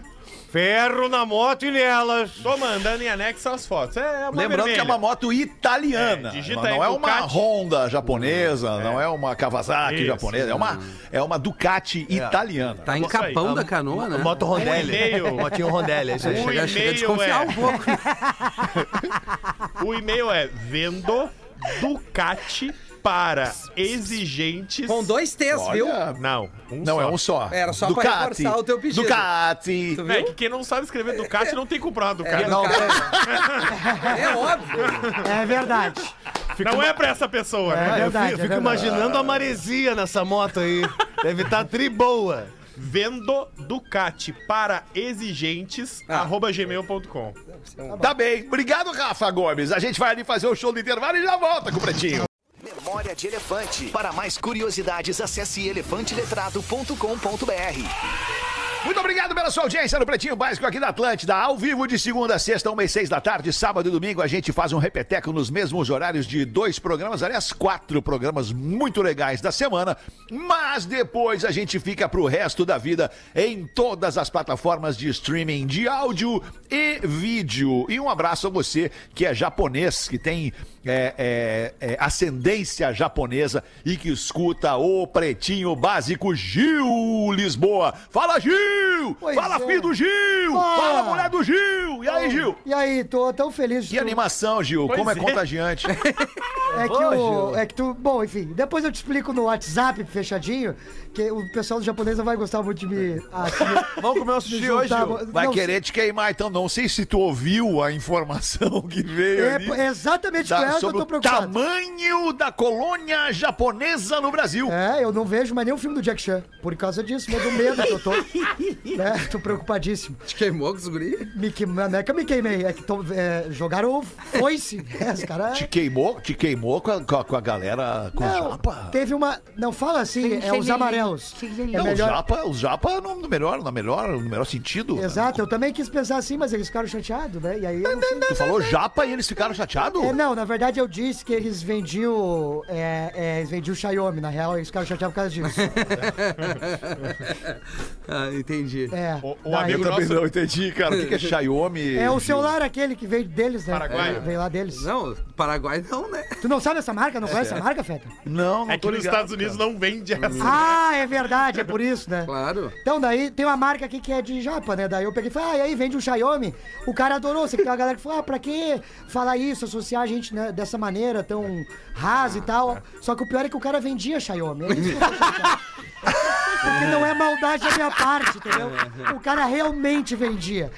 Ferro na moto e nelas. tô mandando em anexo as fotos. É uma Lembrando vermelha. que é uma moto italiana. É, digita não aí não é uma. Honda japonesa, não é uma Kawasaki Isso. japonesa, é uma, é uma Ducati italiana. Tá em. Capão da Canoa, né? Moto Rondelli. Um. Motinho Rondelli, é. O Chega, chega a desconfiar é- um pouco. O e-mail é vendo Ducati para exigentes. Com dois T's, viu? Não, um não, só. é um só. Era só pra reforçar o teu pedido. Ducati. Tu É que quem não sabe escrever Ducati não tem que comprar uma Ducati. Não, é óbvio. É verdade. Não é pra essa pessoa, É né? verdade. Eu fico é verdade. imaginando a maresia nessa moto aí. Deve estar tri boa. Vendo Ducati para exigentes, Ah. arroba gmail.com. Tá bem. Obrigado, Rafa Gomes. A gente vai ali fazer o show do intervalo e já volta com o Pretinho. Memória de Elefante. Para mais curiosidades, acesse elefanteletrado.com.br. Muito obrigado pela sua audiência no Pretinho Básico aqui da Atlântida. Ao vivo de segunda a sexta, uma e seis da tarde, sábado e domingo, a gente faz um repeteco nos mesmos horários de dois programas, aliás, quatro programas muito legais da semana. Mas depois a gente fica pro resto da vida em todas as plataformas de streaming de áudio e vídeo. E um abraço a você que é japonês, que tem é, é, é, ascendência japonesa e que escuta o Pretinho Básico Gil Lisboa. Fala, Gil! Pois Fala, é. filho do Gil! Ah. Fala, mulher do Gil! E aí, Gil? E aí, tô tão feliz. Que animação, Gil. Pois Como é é. contagiante. É que, o, é que tu. Bom, enfim, depois eu te explico no WhatsApp fechadinho, que o pessoal do japonês não vai gostar muito de me. assim, Vamos comer um sushi hoje. Gil. Vai Não, querer te queimar, então. Não sei se tu ouviu a informação que veio É, ali. é exatamente com da- ela que eu sobre tô o preocupado. tamanho da colônia japonesa no Brasil. É, eu não vejo mais nenhum filme do Jack Chan. Por causa disso, meio do medo que eu tô. Né? Tô preocupadíssimo. Te queimou com os guri? Me que, não é que eu me queimei, é que tô, é, jogaram foice. É, os caras. Te queimou, te queimou com a, com a- galera com Não, japa? teve uma. Não fala assim, é os amarelos. É Não, os melhor. japa, os japa no, no melhor, no melhor, no melhor sentido. Exato, eu também quis pensar assim, mas eles ficaram chateados, né? E aí. não sei. Tu falou japa e eles ficaram chateados? É, não, na verdade eu disse que eles vendiam. É, é, eles vendiam Xiaomi, na real, eles ficaram chateados por causa disso. Ah, entendi. É. O- o daí- amigo Eu também nosso- não entendi, cara. O que que é Xiaomi? É o celular aquele que veio deles, né? Paraguai. É, Veio lá deles. Não, Paraguai não, né? Tu não sabe essa marca? Não conhece essa marca, Feta? Não, não É que tô nos ligado. Estados Unidos não vende essa. Ah, é verdade, é por isso, né? Claro. Então, daí tem uma marca aqui que é de japa, né? Daí eu peguei e falei, ah, e aí vende um Xiaomi. O cara adorou. Você que tem uma galera que falou, ah, pra que falar isso, associar a gente né, dessa maneira tão rasa e tal. Só que o pior é que o cara vendia Xiaomi. É isso que eu. Porque não é maldade da minha parte, entendeu? O cara realmente vendia.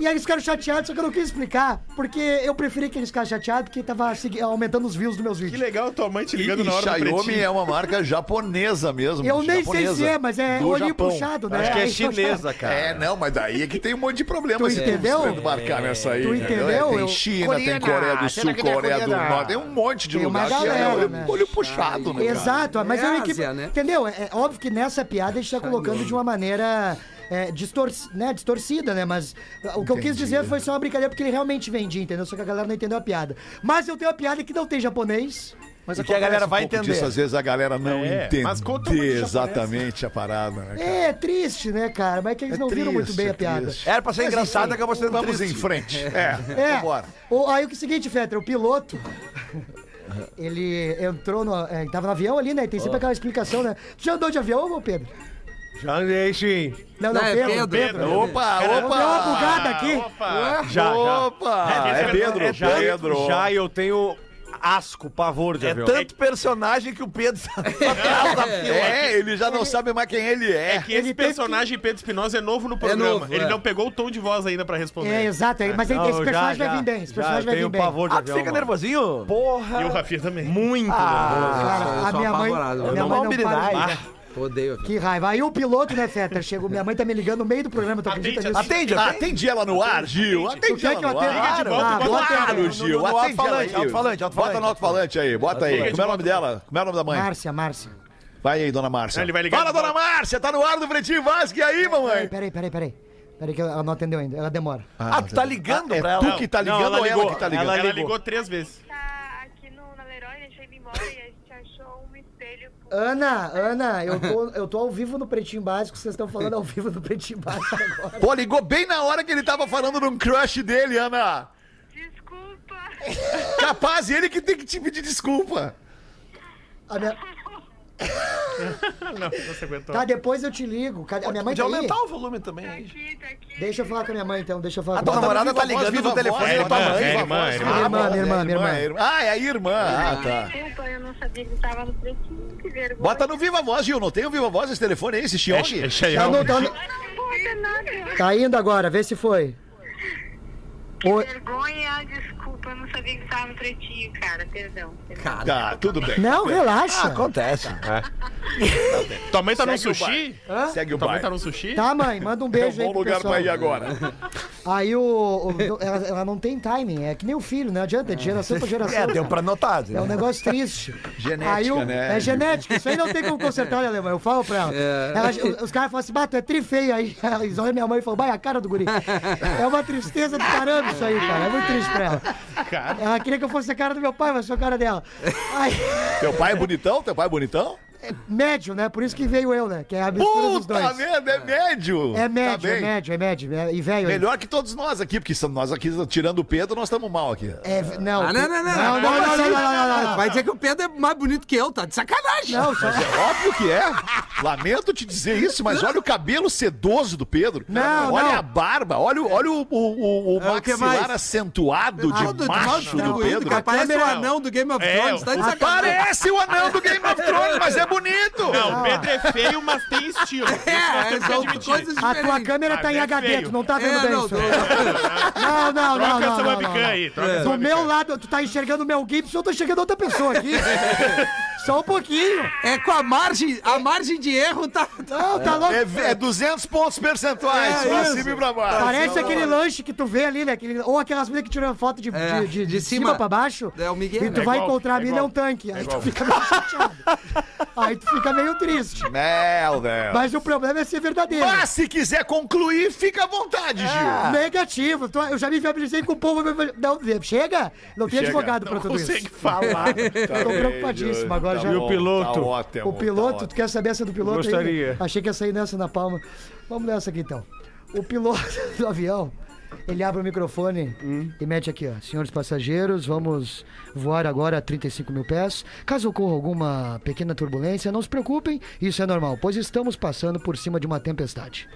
E aí eles ficaram chateados, só que eu não quis explicar, porque eu preferi que eles ficassem chateados, porque tava segui- aumentando os views dos meus Que vídeos. legal tua mãe te ligando e na hora do Xiaomi pretinho. é uma marca japonesa mesmo. Eu nem japonesa, sei se é, mas é do olhinho Japão. puxado, né? Acho que é Aí chinesa, cara. É, não, mas daí é que tem um monte de problema. Tu se entendeu? Tu marcar nessa aí. Tu entendeu? entendeu? Tem Eu- China, tem Coreia do Sul, Coreia do Norte. Tem um monte de Tem uma lugar que é galera, olho, né? olho puxado, né? cara? Exato, mas É eu Ásia, equipe, né? entendeu? É, é óbvio que nessa piada a gente tá colocando de uma maneira é, distor- né, distorcida, né? Mas o que eu quis dizer foi só uma brincadeira porque ele realmente vendia, entendeu? Só que a galera não entendeu a piada. Mas eu tenho uma piada que não tem japonês. Mas E que a galera vai um entender. Disso, às vezes a galera não É, entende mas conta exatamente a parada, né? cara? É triste, né, cara? Mas é que eles É não viram muito triste, bem é a piada. triste. Era pra ser Mas engraçado, enfim, acabou sendo Vamos triste. em frente. É, É. vambora. O, aí o que é o seguinte, Fetter, o piloto. Ele entrou no. É, tava no avião ali, né? Tem sempre aquela explicação, né? Tu já andou de avião, ô Pedro? Já andei, sim. Não, não, Não, é Pedro, Pedro. Pedro. Opa, Deu uma opa! bugada aqui. Opa! Já, já. Opa! É Pedro, É, já, Pedro. Já eu tenho asco, pavor de É avião. tanto personagem que o Pedro atrás da fila. É, ele já não sabe mais quem ele é. É que esse Ele personagem Pedro Espinosa é novo no programa. novo, Ele é. não pegou o tom de voz ainda pra responder. É, exato. é, Mas Não, esse personagem já, vai vir bem. Esse personagem eu vai vir tenho bem. pavor de Ah, tu avião. fica mano. nervosinho? Porra. E o Rafinha também. Muito Cara, Eu a sou minha mãe. apavorado. Minha mãe não para. Odeio. avião. Que raiva. Aí o piloto, né, Fetter? Chegou, minha mãe tá me ligando no meio do programa, tu acredita Atende, nisso? Atende, Ah, atende. Atende ela no ar, Gil. Atende quer ela no ar. Ah. Claro, Gil. no Atende ela alto-falante, aí. alto-falante. Bota no alto-falante aí. Bota aí. Como é o nome dela? Como é o nome da mãe? Márcia, Márcia. Vai aí, dona Márcia. Ele vai ligar Fala, dona Márcia. Tá no ar do Pretinho Vasco. E aí, mamãe? peraí, peraí, peraí. Peraí que ela não atendeu ainda, ela demora. Ah, tu tá ligando É pra ela? tu que tá ligando ela ou ela ligou, que tá ligando? ela Ela ligou. três vezes. tá aqui no, na Leroy, deixei ele embora e a gente espelho. com- Ana, Ana, eu tô, eu tô ao vivo no Pretinho Básico, vocês estão falando ao vivo no Pretinho Básico agora. Pô, ligou bem na hora que ele tava falando num crush dele, Ana. Desculpa. Capaz, ele que tem que te pedir desculpa. A minha- Não, não se aguentou. Tá, depois eu te ligo. Cadê? A minha mãe Podia tá aí? aumentar o volume também. aí. Aqui, tá aqui. Deixa eu falar com a minha mãe então, deixa eu falar A com tua ela. namorada tá voz, ligando viva no telefone da tua irmã, mãe. é, Viva irmã, voz. irmã. Ah, Irmã, bom, minha irmã, é minha irmã. Ah, é a irmã. Ah, tá. Desculpa, eu não sabia que tava no pretinho. Que vergonha. Bota no Viva Voz, Gil. Não tem o Viva Voz esse telefone aí, esse É, Xiong? é Tá, Cheyenne. no- tá, nada. tá indo agora, vê se foi. Oi. Vergonha, desculpa, eu não sabia que tava no pretinho, cara. Perdão. perdão. Tá, tudo bem. Não, relaxa. Acontece. Tua mãe tá no Segue o sushi? Hã? Segue o Tua mãe tá no sushi? Tá, mãe, manda um É um beijo aí bom pro lugar pessoal. pra ir agora. Aí o. o- ela, ela não tem timing, é que nem o filho, não adianta, é de geração pra geração. É, deu pra notar. É um negócio triste. Genética, aí o- né? É genética, isso aí não tem como consertar, né, alemão? Eu falo pra ela. Ela- os, caras falam assim, bato, é trifeio aí. Eles olham minha mãe e falam, vai, a cara do guri. É uma tristeza do caramba isso aí, cara. É muito triste pra ela. Ela queria que eu fosse a cara do meu pai, mas sou a cara dela. Aí, Teu pai é bonitão? Teu pai é bonitão? Médio, né? Por isso que veio eu, né? Que é a mistura dos Puta dois. merda, é médio. É Tá médio, é bem. médio, é médio. é- e velho. Melhor que todos nós aqui, porque são- nós aqui, tirando o Pedro, nós estamos mal aqui. É, não, Ah, não, não, não. não, não, não, não, assim? não, não, não, não. Vai dizer que o Pedro é mais bonito que eu, tá de sacanagem. Não, só... Óbvio que é. Lamento te dizer isso, mas olha o cabelo sedoso do Pedro. Não, olha não. a barba, olha, o- olha o, o, o, o É, maxilar mais? acentuado de Ah, do- macho do Pedro. Parece o anão do Game of É, Thrones, tá de sacanagem. Parece o anão do Game of Thrones, mas é bonito. Não, o Pedro é feio, mas tem estilo. É, temos que são coisas A tua diferentes. câmera tá Ah, em é HD, tu não tá vendo É, bem não, isso. tô- Não, não, não, Troca essa webcam aí, troca essa Do meu lado, tu tá enxergando o Mel Gibson, eu tô enxergando outra pessoa aqui. Só um pouquinho. É com a margem, a margem de erro tá... Não, tá louco. É, é 200 pontos percentuais, É pra isso. cima e pra baixo. Parece aquele lanche que tu vê ali, né? Aquele- ou aquelas meninas que tiram foto de, É, de, de- de cima. cima. pra baixo. É o Miguel, E tu né? vai É igual, encontrar a é mina é um tanque. Aí igual. tu fica meio chateado. Aí tu fica meio triste. Meu Deus. Mas o problema é ser verdadeiro. Mas se quiser concluir, fica à vontade, Gil. Negativo. Eu já me viabilizei com o povo. Não, chega? Não tem Chega. advogado pra tudo isso. Consegue falar. Tô preocupadíssimo agora já. Tá bom, piloto? Tá ótimo, O piloto, tá tu quer saber essa do piloto? aí? Gostaria. Achei que ia sair nessa na palma. Vamos nessa aqui então. O piloto do avião, ele abre o microfone e mete aqui, ó. Senhores passageiros, vamos voar agora a 35 mil pés. Caso ocorra alguma pequena turbulência, não se preocupem, isso é normal, pois estamos passando por cima de uma tempestade.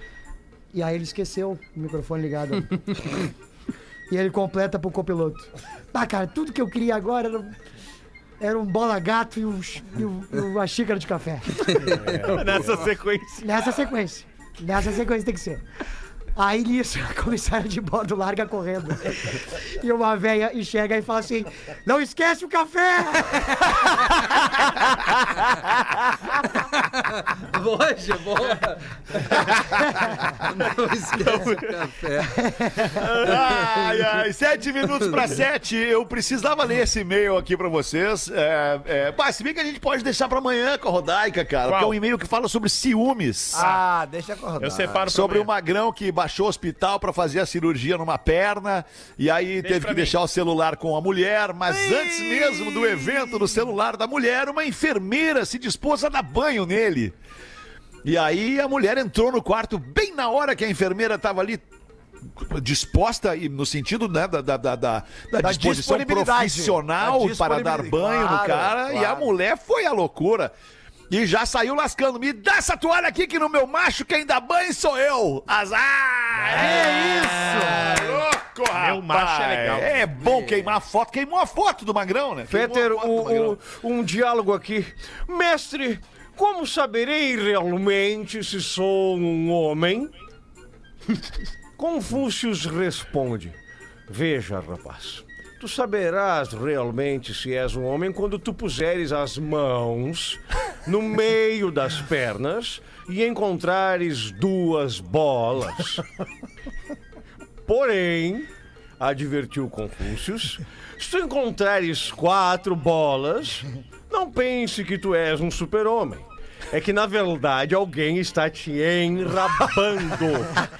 E aí ele esqueceu o microfone ligado. e ele completa pro copiloto. Ah, cara, tudo que eu queria agora era. Era um bola gato e, um, e um- e uma xícara de café. Nessa sequência. Nessa sequência. Nessa sequência tem que ser. Aí nisso, a comissária de bordo larga correndo. E uma velha enxerga e fala assim: Não esquece o café! Poxa, boa. Não esquece o café. Ai, ai, sete minutos para sete. Eu precisava ler esse e-mail aqui para vocês. É, é, pá, se bem que a gente pode deixar para amanhã com a Rodaica, cara. Qual? Porque é um e-mail que fala sobre ciúmes. Ah, deixa acordar. Eu separo Sobre o magrão que baixou o hospital pra fazer a cirurgia numa perna e aí teve pra que mim. deixar o celular com a mulher, mas antes mesmo do evento do celular da mulher, uma enfermeira se dispôs a dar banho nele. E aí a mulher entrou no quarto bem na hora que a enfermeira tava ali disposta e no sentido né, da, da, da, da- disposição profissional Da para dar banho no disponibilidade. cara Claro, e a claro. mulher foi a loucura. E já saiu lascando. Me dá essa toalha aqui que no meu macho quem dá banho sou eu. Azar! É isso! Louco, rapaz! Meu macho é legal. É bom queimar a foto. Queimou a foto do Magrão, né? Fetter, do o- o- um diálogo aqui. Mestre, como saberei realmente se sou um homem? Confúcio responde: Veja, rapaz, tu saberás realmente se és um homem quando tu puseres as mãos no meio das pernas e encontrares duas bolas. Porém, advertiu Confúcio, se tu encontrares quatro bolas, não pense que tu és um super-homem. É que, na verdade, alguém está te enrabando.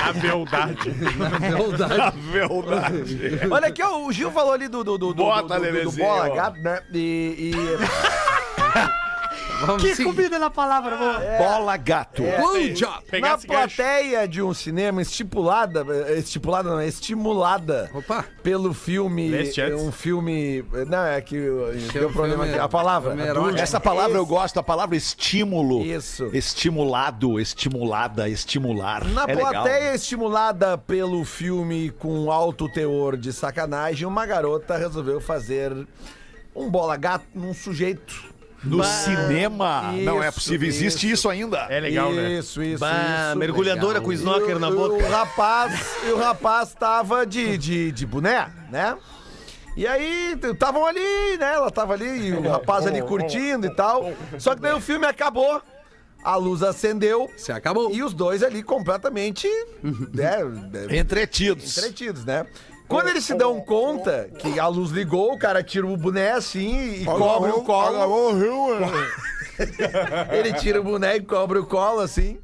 A verdade. A verdade. Olha aqui, ó, o Gil falou ali do, do, do, do, Bota, do, do, do Lelezinho. bola gato, né? E, Vamos Que seguir. comida na palavra, amor. Bola gato. Good job. Pegar na esse gancho. plateia de um cinema estipulada, eh, estipulada não, estimulada Opa. pelo filme, um filme, não, é que eh, deu é um problema aqui, a palavra. erótico. Essa palavra eu gosto, a palavra estímulo. Isso. Estimulado, estimulada, estimular. Na é legal. plateia estimulada pelo filme com alto teor de sacanagem, uma garota resolveu fazer um bola gato num sujeito. No cinema. não é Isso, possível. Existe isso, ainda. É legal, né? Isso, isso, Bah, isso. mergulhadora legal. com snorkel o- na boca. O rapaz, e o rapaz tava de, de, de boné, né? E aí, estavam ali, né? Ela tava ali, e o rapaz ali curtindo e tal. Só que daí o filme acabou, a luz acendeu. Se acabou. E os dois ali completamente né, Entretidos. entretidos, né? Quando eles se dão conta que a luz ligou, o cara tira o boné assim e cobre o colo. Ele tira o boné e cobre o colo assim.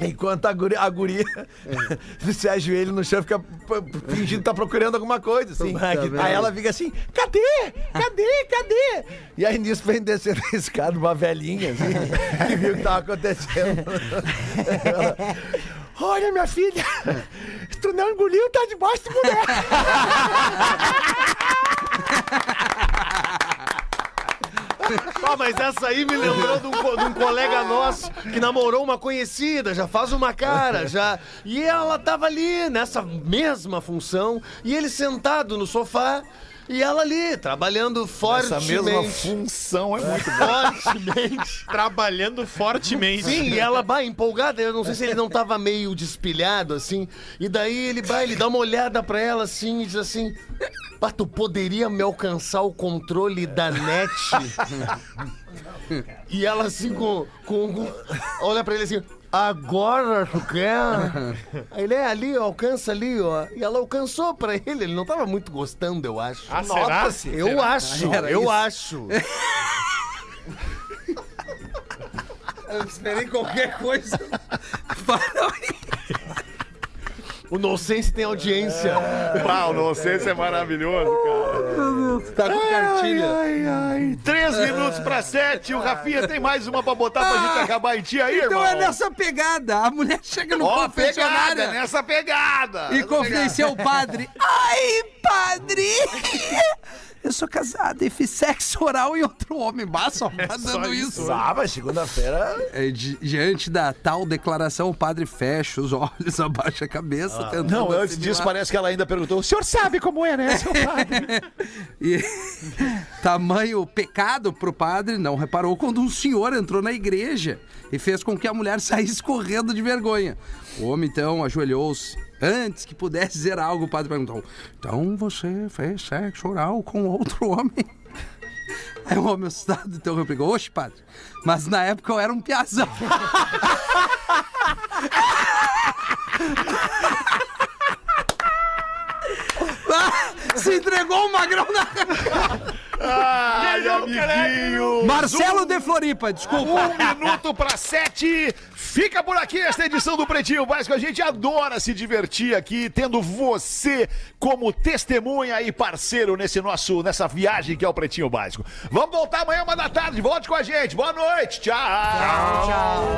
Enquanto a guria, a guria se ajoelha no chão, fica p- fingindo que tá procurando alguma coisa, assim. aí ela fica assim, cadê? Cadê? Cadê? E aí nisso vem descendo a escada uma velhinha, assim, que viu o que tava acontecendo. Olha, minha filha, tu não engoliu, tá debaixo do boneco. Ah, mas essa aí me lembrou de um, de um colega nosso que namorou uma conhecida, já faz uma cara, já. E ela tava ali nessa mesma função, e ele sentado no sofá, e ela ali, trabalhando Essa fortemente. mesma função é muito boa. Fortemente. Trabalhando fortemente. Sim, e ela vai empolgada, eu não sei se ele não tava meio despilhado assim. E daí ele vai, ele dá uma olhada pra ela assim e diz assim: Pá, tu poderia me alcançar o controle da net? e ela assim com, com, com- Olha pra ele assim. Agora tu quer? Ele é ali, ó, alcança ali, ó. E ela alcançou pra ele, ele não tava muito gostando, eu acho. Ah, será? Eu acho, Era eu isso. acho. Eu esperei qualquer coisa. O Nonsense tem audiência. Pau, não sei se é maravilhoso, cara. Tá com cartilha. Ai, ai. Três minutos pra sete. O Rafinha tem mais uma pra botar pra gente acabar em ti aí, Então irmão. é nessa pegada. A mulher chega no confessionário pegada, nessa pegada. e confidencia ao padre. Ai, padre! Eu sou casada e fiz sexo oral em outro homem. Bah, só tá dando isso. Ah, mas segunda-feira. É, di- diante da tal declaração, o padre fecha os olhos, abaixa a cabeça, tentando Não, antes disso parece que ela ainda perguntou: o senhor sabe como é, né, seu padre? E tamanho pecado pro padre não reparou quando um senhor entrou na igreja e fez com que a mulher saísse correndo de vergonha. O homem então ajoelhou-se. Antes que pudesse dizer algo, o padre perguntou: Então você fez sexo oral com outro homem? Aí o homem assustado então replicou: Oxe, padre, mas na época eu era um piazão. Ah, se entregou o magrão na. Ai, amiguinho. Marcelo de Floripa, desculpa. Um minuto para sete. Fica por aqui esta edição do Pretinho Básico. A gente adora se divertir aqui, tendo você como testemunha e parceiro nesse nosso, nessa viagem que é o Pretinho Básico. Vamos voltar amanhã, uma da tarde. Volte com a gente. Boa noite. Tchau. Tchau.